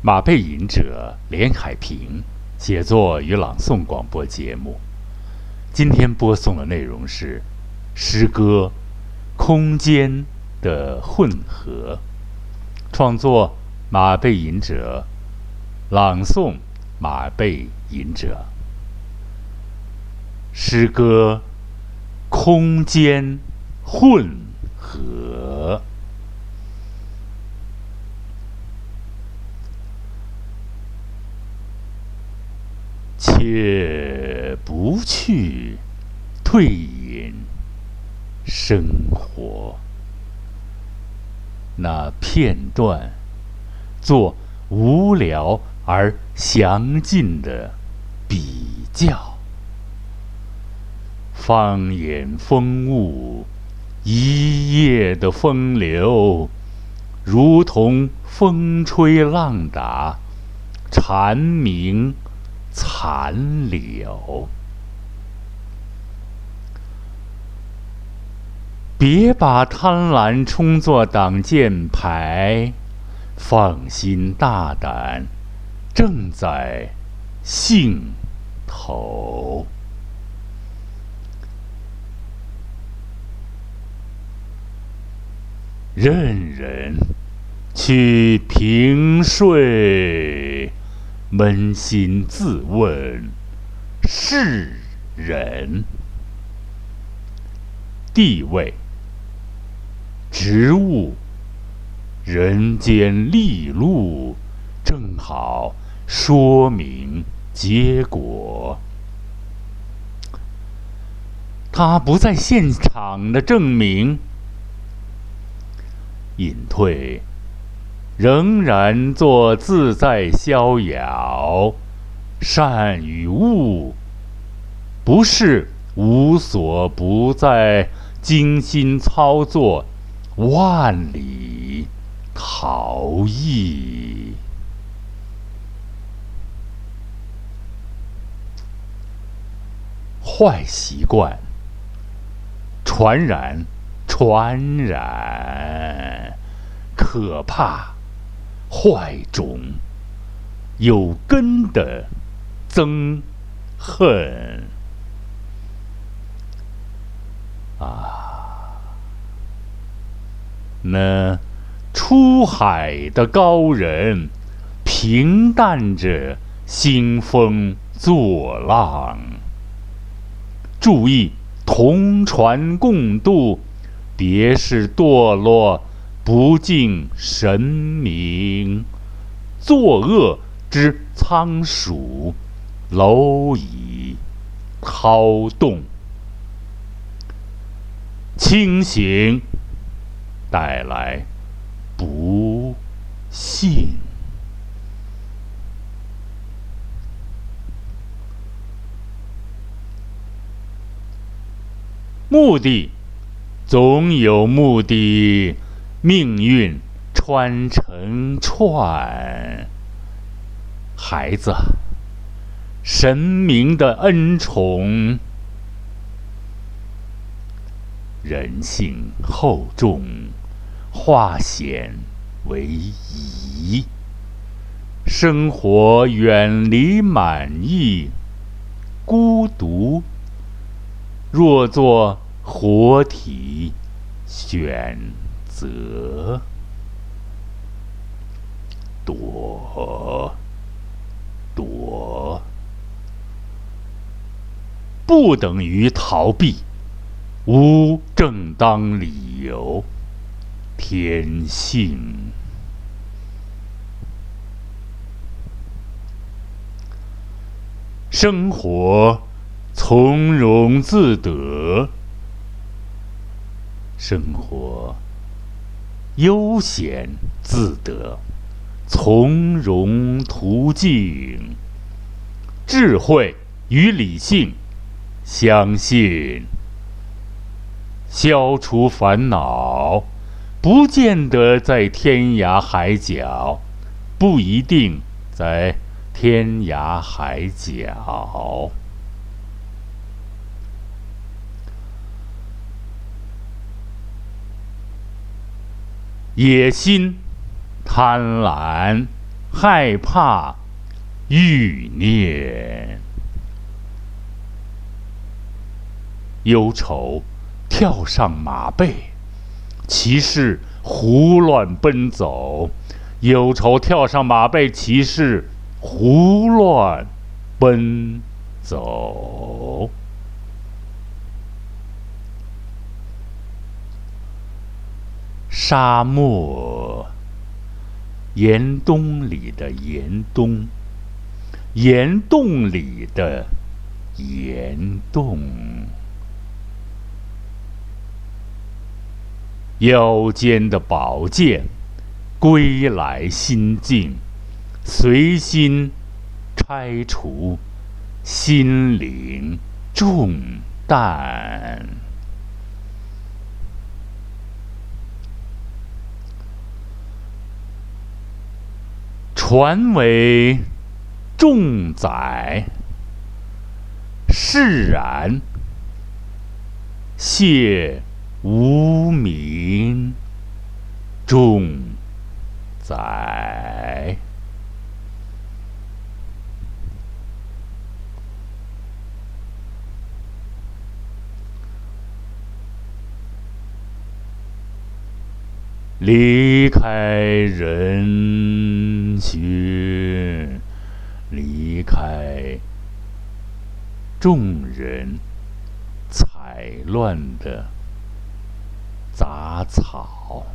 马背吟者连海平写作与朗诵广播节目。今天播送的内容是诗歌《空间的混合》，创作马背吟者，朗诵马背吟者。诗歌《空间混合》。也不去退隐生活，那片段做无聊而详尽的比较，放眼风物，一夜的风流，如同风吹浪打，蝉鸣。残留，别把贪婪充作挡箭牌，放心大胆，正在兴头。任人去平睡。扪心自问，世人地位、职务、人间利禄，正好说明结果。他不在现场的证明，隐退。仍然做自在逍遥，善与恶，不是无所不在，精心操作，万里逃逸。坏习惯，传染，传染，可怕。坏种有根的憎恨啊！那出海的高人平淡着兴风作浪，注意同船共渡，别是堕落。不敬神明，作恶之仓鼠，蝼蚁掏动，清醒带来不幸，目的总有目的。命运穿成串，孩子，神明的恩宠，人性厚重，化险为夷，生活远离满意，孤独，若作活体选。则躲躲，不等于逃避，无正当理由，天性，生活从容自得，生活。悠闲自得，从容途径，智慧与理性，相信，消除烦恼，不见得在天涯海角，不一定在天涯海角。野心、贪婪、害怕、欲念。忧愁跳上马背，骑士胡乱奔走。忧愁跳上马背，骑士胡乱奔走。沙漠，岩洞里的岩洞，岩洞里的岩洞。腰间的宝剑，归来心境，随心拆除心灵重担。传为重载，释然谢。无名重载，离开人群，离开众人踩乱的。杂草，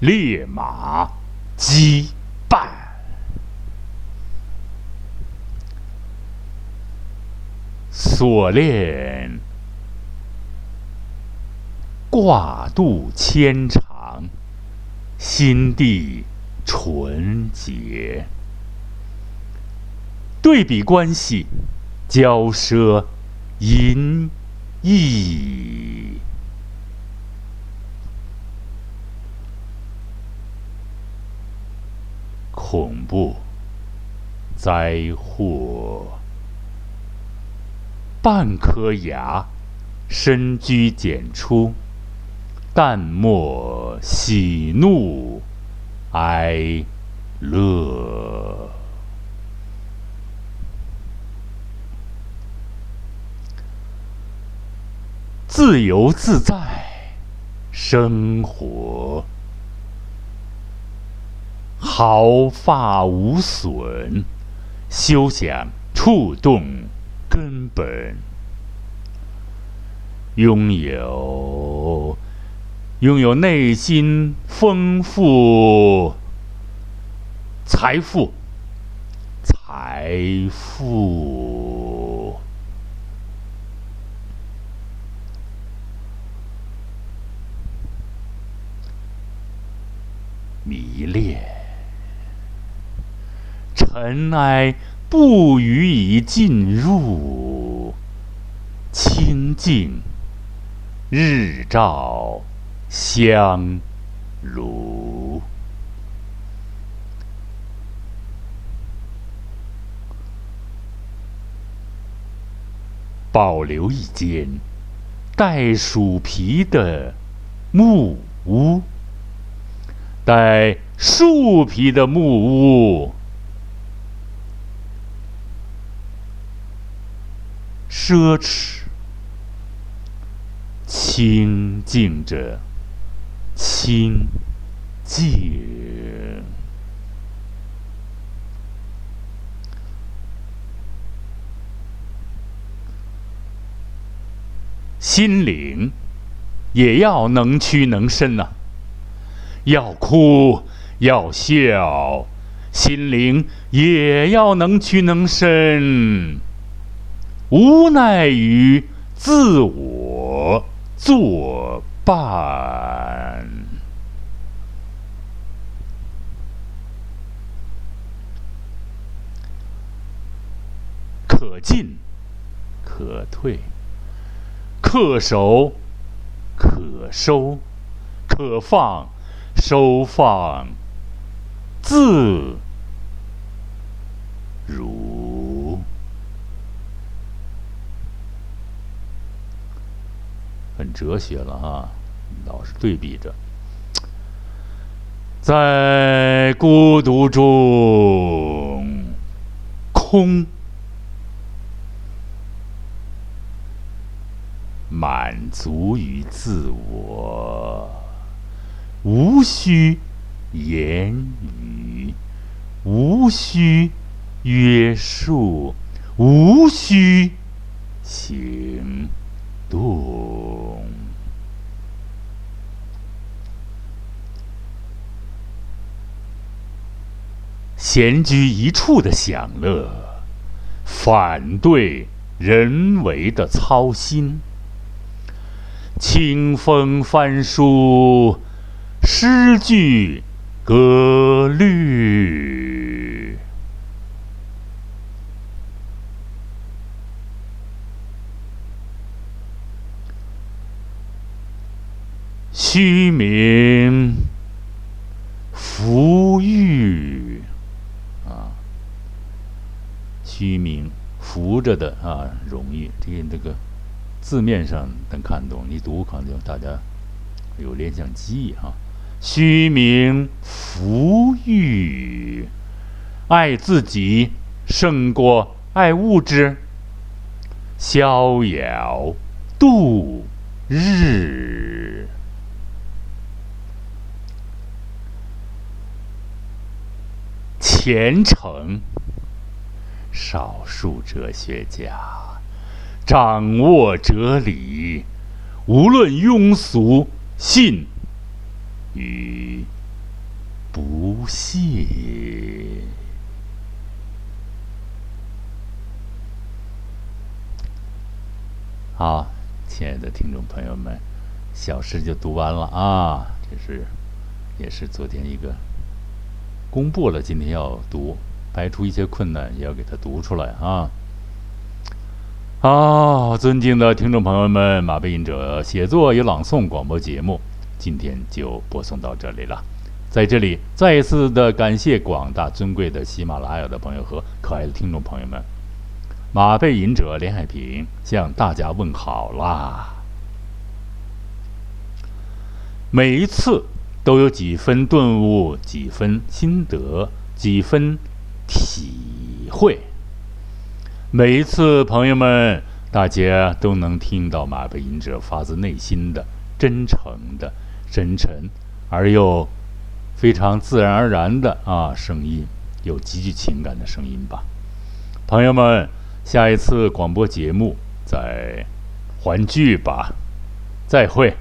烈马羁绊，锁链挂肚牵肠，心地纯洁，对比关系，骄奢淫逸。恐怖灾祸，半颗牙，深居简出，淡漠喜怒哀乐，自由自在生活。毫发无损，休想触动根本。拥有，拥有内心丰富财富，财富迷恋。尘埃不予以进入，清净日照香炉，保留一间带鼠皮的木屋，带树皮的木屋。奢侈，清净着，清净，心灵也要能屈能伸呐，要哭要笑，心灵也要能屈能伸。无奈于自我作伴，可进可退，恪守可收，可放收放，自如。很哲学了啊，老是对比着。在孤独中空，满足于自我，无需言语，无需约束，无需行动。闲居一处的享乐，反对人为的操心。清风翻书，诗句歌律，虚名浮玉。虚名浮着的啊，荣誉。这个这个字面上能看懂，你读可能就大家有联想记忆哈。虚名浮玉，爱自己胜过爱物质，逍遥度日，虔诚。少数哲学家掌握哲理，无论庸俗信与不信。好，亲爱的听众朋友们，小诗就读完了啊。这是，也是昨天一个公布了，今天要读。排除一些困难，也要给它读出来啊！啊，尊敬的听众朋友们，马背吟者写作与朗诵广播节目今天就播送到这里了。在这里，再一次的感谢广大尊贵的喜马拉雅的朋友和可爱的听众朋友们。马背吟者连海平向大家问好啦！每一次都有几分顿悟，几分心得，几分。体会，每一次，朋友们，大家都能听到马背吟者发自内心的、真诚的、深沉而又非常自然而然的啊声音，有极具情感的声音吧。朋友们，下一次广播节目再欢聚吧，再会。